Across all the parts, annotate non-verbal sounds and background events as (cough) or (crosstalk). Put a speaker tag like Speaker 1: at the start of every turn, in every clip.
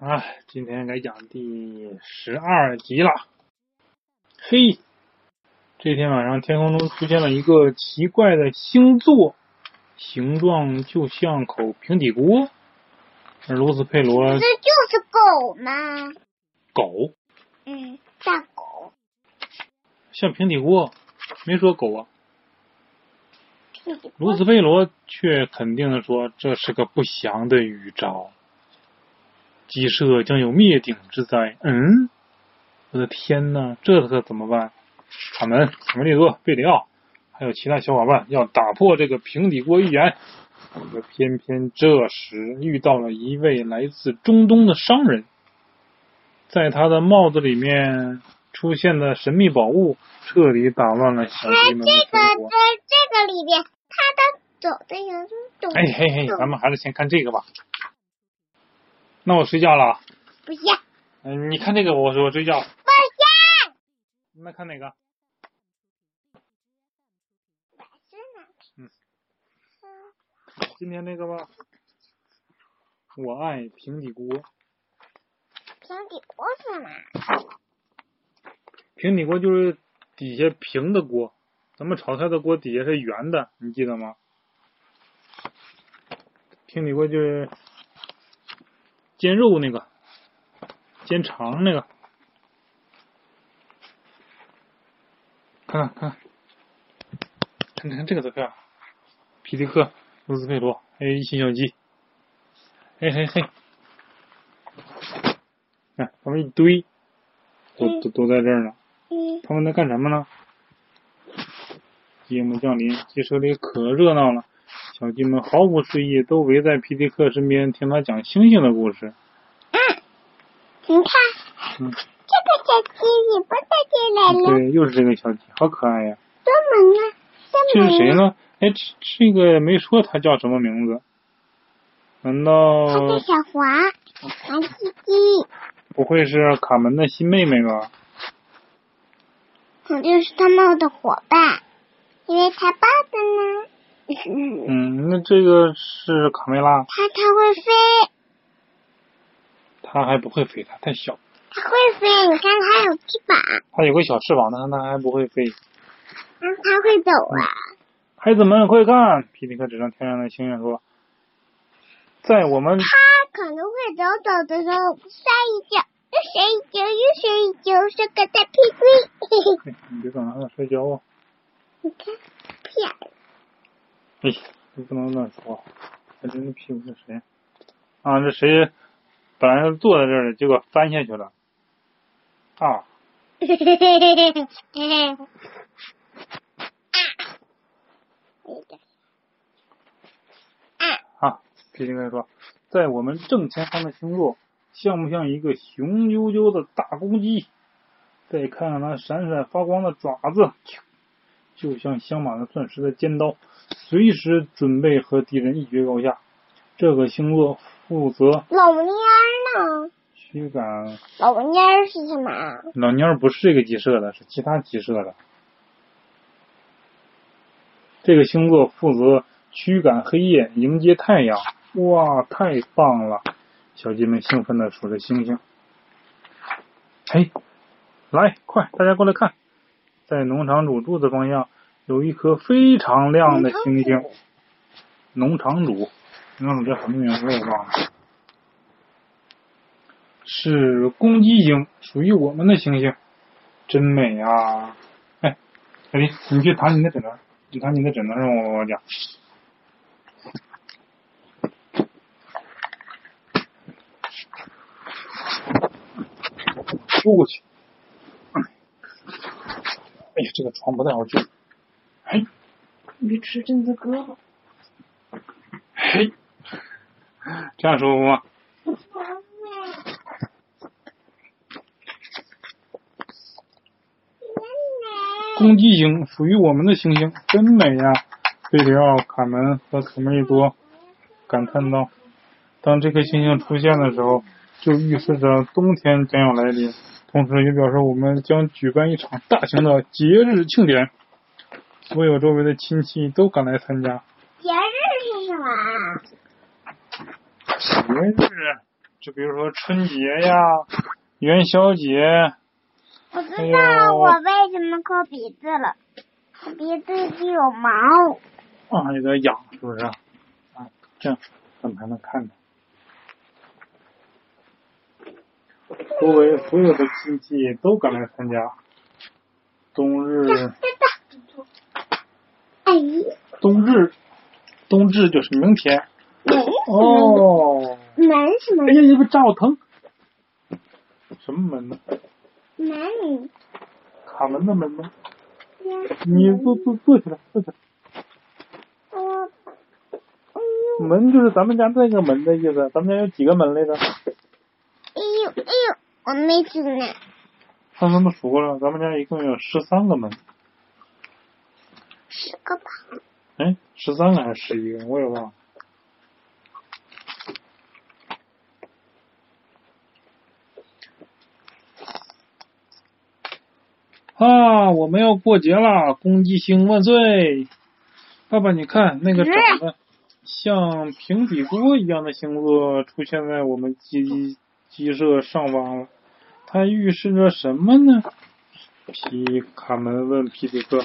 Speaker 1: 啊，今天该讲第十二集了。嘿，这天晚上天空中出现了一个奇怪的星座，形状就像口平底锅。而罗斯佩罗
Speaker 2: 这就是狗吗？
Speaker 1: 狗
Speaker 2: 嗯，大狗。
Speaker 1: 像平底锅，没说狗啊。
Speaker 2: 平底锅
Speaker 1: 卢斯佩罗却肯定的说：“这是个不祥的预兆，鸡舍将有灭顶之灾。”嗯，我的天呐，这可怎么办？卡门、卡梅利多、贝里奥，还有其他小伙伴要打破这个平底锅预言。可偏偏这时遇到了一位来自中东的商人，在他的帽子里面出现的神秘宝物，彻底打乱了小
Speaker 2: 哎，
Speaker 1: 鸡们的
Speaker 2: 这个
Speaker 1: 生活
Speaker 2: 在。这个里边，他的走的有种懂。
Speaker 1: 哎嘿嘿，咱们还是先看这个吧。那我睡觉了。
Speaker 2: 不行，
Speaker 1: 嗯、你看这个，我说我睡觉。
Speaker 2: 不行。
Speaker 1: 那看哪个？嗯今天那个吧。我爱平底锅。
Speaker 2: 平底锅是吗？
Speaker 1: 平底锅就是底下平的锅，咱们炒菜的锅底下是圆的，你记得吗？平底锅就是煎肉那个，煎肠那个。看看看看，看看这个多漂亮！皮迪克、罗斯佩罗，还有一群小鸡，嘿嘿嘿，看他们一堆，都都都在这儿呢。
Speaker 2: 嗯，
Speaker 1: 他们在干什么呢？夜幕降临，鸡舍里可热闹了。小鸡们毫无睡意，都围在皮迪克身边听他讲星星的故事。
Speaker 2: 你看，
Speaker 1: 嗯，
Speaker 2: 这个小鸡也不在这来了，
Speaker 1: 对，又是这个小鸡，好可爱呀！
Speaker 2: 多萌啊，
Speaker 1: 这。是谁呢？哎，这这个没说他叫什么名字？难道
Speaker 2: 它叫小华，蓝鸡鸡，
Speaker 1: 不会是卡门的新妹妹吧？
Speaker 2: 肯定是他们的伙伴，因为他爸爸呢，嗯，
Speaker 1: 嗯，那这个是卡梅拉，
Speaker 2: 它它会飞，
Speaker 1: 它还不会飞，它太小。
Speaker 2: 它会飞，你看它有翅膀，
Speaker 1: 它有个小翅膀，但是她还不会飞。
Speaker 2: 然后它会走啊，
Speaker 1: 孩子们，快看！皮皮克指上天上的星星说：“在我们
Speaker 2: 它可能会走走的时候摔一跤，又摔一跤，又摔一跤，是个大屁股，嘿 (laughs) 嘿，
Speaker 1: 哎你别总让他摔跤啊！
Speaker 2: 你看。
Speaker 1: 哎，你不能乱说话。这人的屁股是谁？啊，这谁？本来是坐在这儿的，结果翻下去了。啊，
Speaker 2: 嘿嘿嘿嘿嘿嘿嘿。啊！
Speaker 1: 啊！皮迪克说，在我们正前方的星座，像不像一个雄赳赳的大公鸡？再看看它闪闪发光的爪子，就像镶满了钻石的尖刀，随时准备和敌人一决高下。这个星座负责
Speaker 2: 老蔫儿呢？
Speaker 1: 驱赶。
Speaker 2: 老蔫儿是什么？
Speaker 1: 老蔫儿不是这个鸡舍的，是其他鸡舍的。这个星座负责驱赶黑夜，迎接太阳。哇，太棒了！小鸡们兴奋的数着星星。嘿，来，快，大家过来看，在农场主住的方向有一颗非常亮的星星。农场主，农场主叫什么名字我忘了。是公鸡星，属于我们的星星，真美啊！哎，小林，你去躺你的枕头，你躺你的枕头上，我我讲。丢过去。哎呀，这个床不太好救。哎，
Speaker 3: 你吃针子胳膊。
Speaker 1: 嘿，这样舒服吗？公鸡星属于我们的星星，真美呀！贝里奥、卡门和卡梅利多感叹道：“当这颗星星出现的时候，就预示着冬天将要来临，同时也表示我们将举办一场大型的节日庆典，所有周围的亲戚都赶来参加。
Speaker 2: 节日是什么？
Speaker 1: 节日就比如说春节呀、元宵节，
Speaker 2: 我知道我为什么抠鼻子了，我鼻子里有毛。
Speaker 1: 啊，有点痒，是不是？啊，这样咱们还能看着。周围所有的亲戚都赶来参加。冬日，冬至，冬至就是明天。
Speaker 2: 门
Speaker 1: 哦，
Speaker 2: 门什么
Speaker 1: 哎呀，你不扎我疼！什么门呢？
Speaker 2: 门？
Speaker 1: 卡门的门吗？你坐坐坐起来，坐起来。
Speaker 2: 我，哎呦，
Speaker 1: 门就是咱们家那个门的意思。咱们家有几个门来着？
Speaker 2: 哎呦，哎呦，我没听呢。
Speaker 1: 上次们数过了，咱们家一共有十三个门。
Speaker 2: 十个吧。
Speaker 1: 哎，十三个还是十一个？我也忘了。啊，我们要过节了！公鸡星万岁！爸爸，你看那个长得像平底锅一样的星座出现在我们鸡鸡舍上方了，它预示着什么呢？皮卡门问皮迪克：“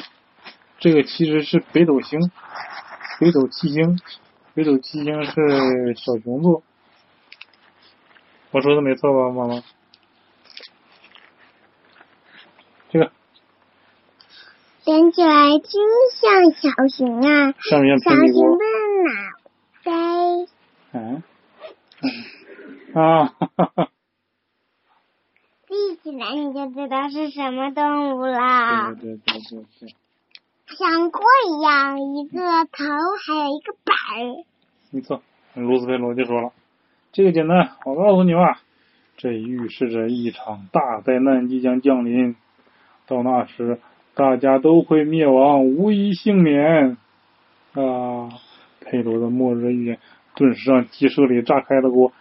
Speaker 1: 这个其实是北斗星，北斗七星，北斗七星是小熊座。我说的没错吧，妈妈？这个
Speaker 2: 连起来真像小熊啊！
Speaker 1: 上面
Speaker 2: 小熊的。脑袋。
Speaker 1: 嗯，嗯啊，哈哈哈，
Speaker 2: 闭起来你就知道是什么动物了，
Speaker 1: 对对对对对，
Speaker 2: 像锅一样，一个头还有一个板。
Speaker 1: 没错。卢斯菲罗就说了，这个简单，我告诉你吧，这预示着一场大灾难即将降临，到那时大家都会灭亡，无一幸免。啊，佩罗的末日预言顿时让鸡舍里炸开了锅，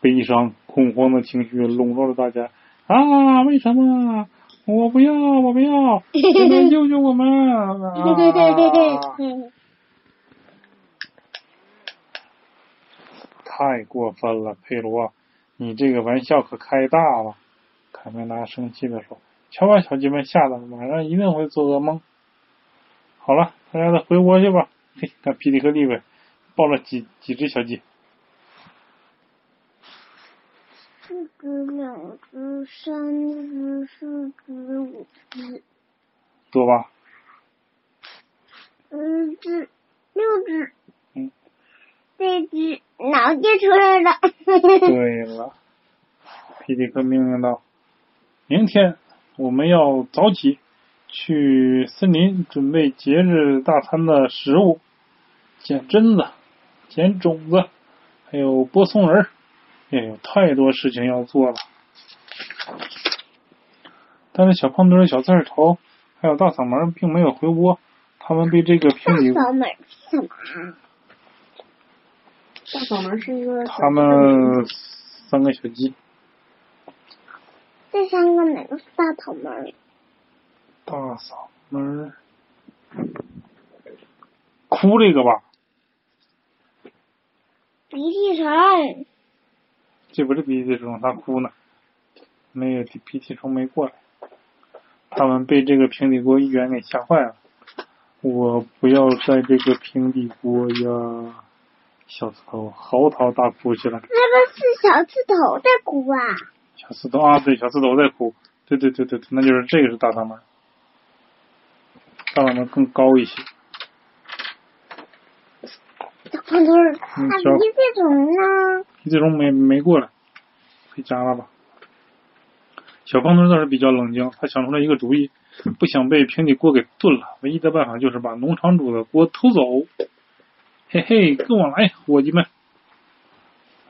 Speaker 1: 悲伤、恐慌的情绪笼罩着大家。啊，为什么？我不要，我不要！(laughs) 谁来救救我们！啊，
Speaker 2: 嗯，(laughs)
Speaker 1: 太过分了，佩罗，你这个玩笑可开大了。卡梅拉生气的说：“瞧把小鸡们吓得，晚上一定会做噩梦。”好了，大家再回窝去吧。嘿，看皮迪克利伟抱了几几只小鸡，
Speaker 2: 一只、两只、三只、四只、五只、
Speaker 1: 多吧？
Speaker 2: 五只、六只。
Speaker 1: 嗯，
Speaker 2: 这只脑袋出来了。
Speaker 1: 对 (laughs) 了，皮迪克命令道：“明天我们要早起，去森林准备节日大餐的食物，捡榛子、捡种子，还有播送人儿，也有太多事情要做了。”但是小胖墩、小刺儿头还有大嗓门并没有回窝，他们被这个
Speaker 2: 大
Speaker 1: 平底
Speaker 2: 嗓门是什么啊？
Speaker 3: 大嗓门是一个
Speaker 1: 他们三个小鸡，
Speaker 2: 这三个哪个是大嗓门？
Speaker 1: 大嗓门哭这个吧，
Speaker 2: 鼻涕虫。
Speaker 1: 这不是鼻涕虫，他哭呢，没有鼻涕虫没过来，他们被这个平底锅一员给吓坏了。我不要在这个平底锅呀！小刺头嚎啕大哭起来。
Speaker 2: 那个是小刺头在哭啊！
Speaker 1: 小刺头啊，对，小刺头在哭。对对对对对，那就是这个是大嗓门，大嗓门更高一些。
Speaker 2: 小胖墩，那鼻涕虫呢？
Speaker 1: 鼻涕虫没没过来，回家了吧？小胖墩倒是比较冷静，他想出了一个主意，不想被平底锅给炖了，唯一的办法就是把农场主的锅偷走。嘿嘿，跟我来，伙计们！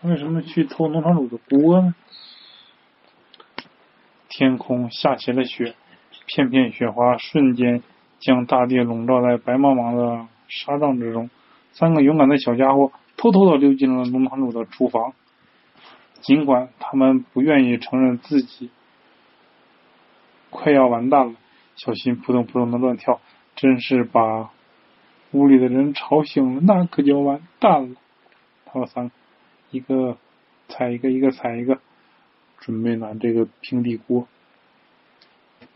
Speaker 1: 为什么去偷农场主的锅呢？天空下起了雪，片片雪花瞬间将大地笼罩在白茫茫的沙帐之中。三个勇敢的小家伙偷偷的溜进了农场主的厨房，尽管他们不愿意承认自己快要完蛋了，小心扑通扑通的乱跳，真是把屋里的人吵醒了，那可就完蛋了。他们三个，一个踩一个，一个踩一个，准备拿这个平底锅。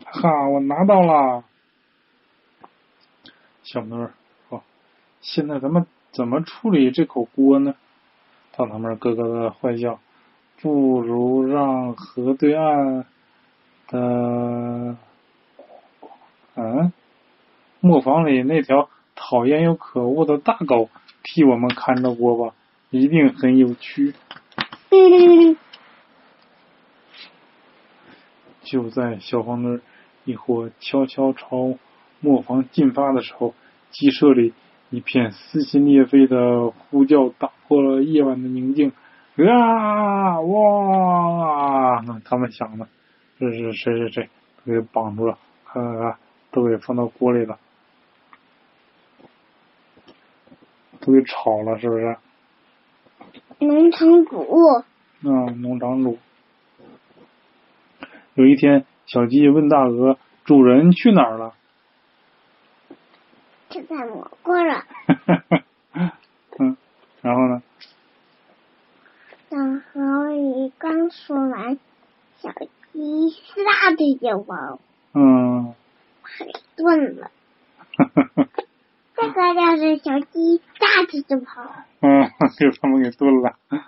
Speaker 1: 哈，我拿到了！小妹儿好：“现在咱们怎么处理这口锅呢？”大堂妹咯咯的坏笑：“不如让河对岸的……嗯，磨坊里那条讨厌又可恶的大狗替我们看着锅吧，一定很有趣。(laughs) ”就在小黄墩一伙悄悄朝磨坊进发的时候，鸡舍里一片撕心裂肺的呼叫打破了夜晚的宁静。啊！哇！他们想的，这是谁谁谁都给绑住了，看看看，都给放到锅里了，都给炒了，是不是？
Speaker 2: 农场主。
Speaker 1: 嗯，农场主。有一天，小鸡问大鹅：“主人去哪儿了？”
Speaker 2: 就在蘑菇了。(laughs)
Speaker 1: 嗯，然后呢？
Speaker 2: 小河鱼刚说完，小鸡唰的就跑，
Speaker 1: 嗯，
Speaker 2: 把给炖了。(laughs) 这个就是小鸡大的就跑。
Speaker 1: 嗯，给他们给炖了。(laughs)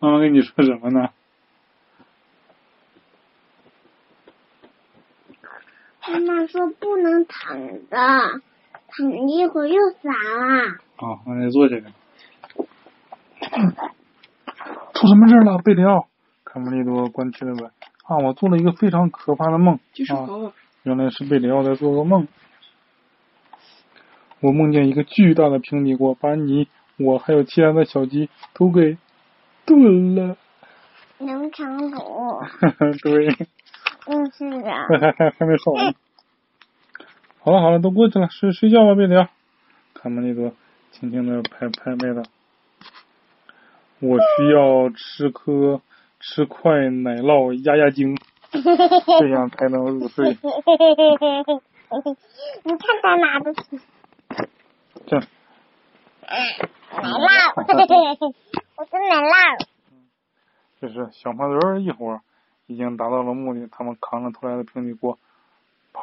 Speaker 1: 妈妈跟你说什么呢？
Speaker 2: 妈妈说不能躺着，躺一会儿又傻了。
Speaker 1: 好，那就坐起来。出什么事了，贝里奥？卡梅利多关切的问。啊，我做了一个非常可怕的梦。
Speaker 3: 继续好。
Speaker 1: 原来是贝里奥在做噩梦。我梦见一个巨大的平底锅，把你、我还有其他的小鸡都给。炖了，
Speaker 2: 农场主。(laughs)
Speaker 1: 对。
Speaker 2: 嗯，是的。
Speaker 1: 还还还还没说完。好了好了，都过去了，睡睡觉吧，贝里奥。卡梅利多轻轻的拍拍贝了。我需要吃颗吃块奶酪压压惊，这样才能入睡。(laughs)
Speaker 2: 你看他拿的是。
Speaker 1: 这。
Speaker 2: 奶酪。(laughs) 我是奶酪。
Speaker 1: 这是小胖墩儿一伙已经达到了目的，他们扛着偷来的平底锅，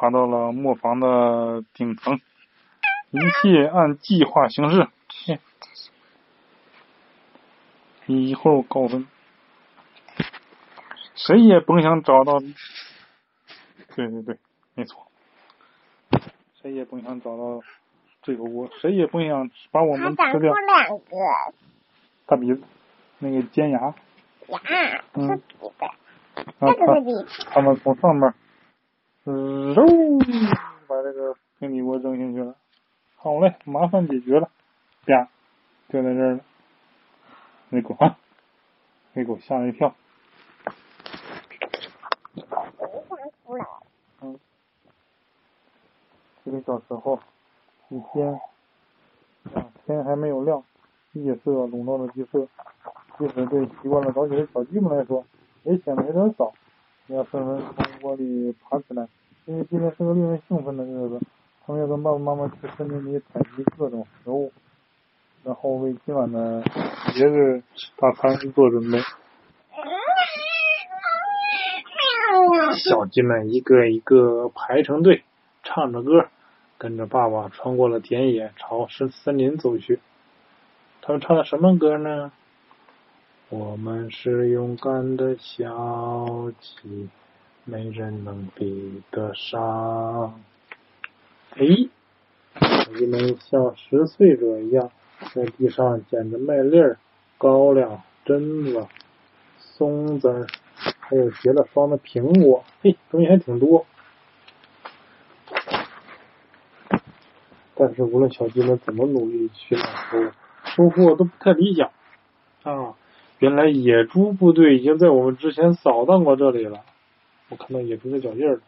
Speaker 1: 爬到了磨坊的顶层，一切按计划行事。一会儿高分，谁也甭想找到。对对对，没错，谁也甭想找到这个窝，谁也甭想把我们吃掉。
Speaker 2: 两个。
Speaker 1: 大鼻子，那个尖牙，
Speaker 2: 牙，
Speaker 1: 嗯，
Speaker 2: 这个是鼻子。
Speaker 1: 他们从上面，嗯，把这个平底锅扔进去了。好嘞，麻烦解决了，啪，就在这儿了。那狗啊，那狗吓了一跳。嗯，几个小时后，一天，天还没有亮。夜色笼罩着鸡舍，即使对习惯了早起的小鸡们来说，也显得有点早。要纷纷从窝里爬起来，因为今天是个令人兴奋的日子。他们要跟爸爸妈妈去森林里采集各种食物，然后为今晚的节日大餐做准备。小鸡们一个一个排成队，唱着歌，跟着爸爸穿过了田野，朝森森林走去。他们唱的什么歌呢？我们是勇敢的小鸡，没人能比得上。哎，小鸡们像十岁者一样，在地上捡着麦粒儿、高粱、榛子、松子，还有结了霜的苹果。嘿，东西还挺多。但是无论小鸡们怎么努力去拿食物，收获都不太理想啊！原来野猪部队已经在我们之前扫荡过这里了。我看到野猪的脚印了，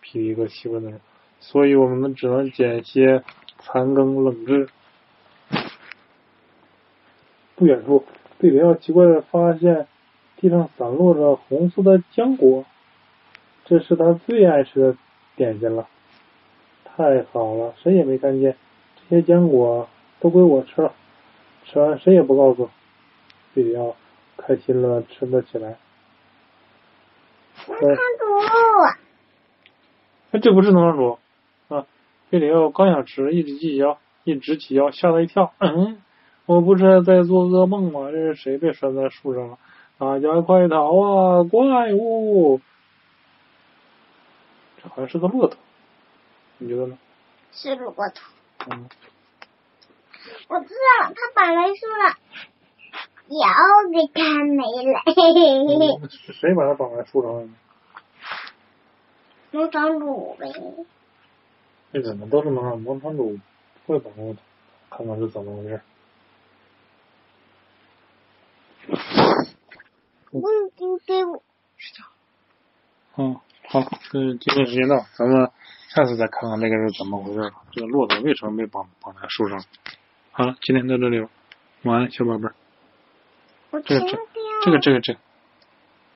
Speaker 1: 皮一个奇怪的人，所以我们只能捡些残羹冷炙。不远处，贝里奥奇怪的发现地上散落着红色的浆果，这是他最爱吃的点心了。太好了，谁也没看见这些浆果。都归我吃了，吃完谁也不告诉。贝里奥开心了，吃了起来。
Speaker 2: 农场主，
Speaker 1: 哎，这不是农场主啊！贝里奥刚想吃，一直起腰，一直起腰，吓了一跳。嗯，(clears throat) 我不是在做噩梦吗？这是谁被拴在树上了？大家快逃啊！怪物！这好像是个骆驼，你觉得呢？
Speaker 2: 是骆驼。
Speaker 1: 嗯，
Speaker 2: 我知道，他把来树了，腰给他没了。
Speaker 1: 谁把它绑在树上了呢？
Speaker 2: 农场主呗。
Speaker 1: 这怎么都是农场农场主不会绑？看看是怎么回事。
Speaker 2: 嗯，给我。
Speaker 1: 嗯，好，这今天时间到，咱们下次再看看那个是怎么回事吧。这个骆驼为什么被绑绑在树上？好了，今天到这里了，晚安，小宝贝儿。
Speaker 2: 我
Speaker 1: 这个。这个这个这个。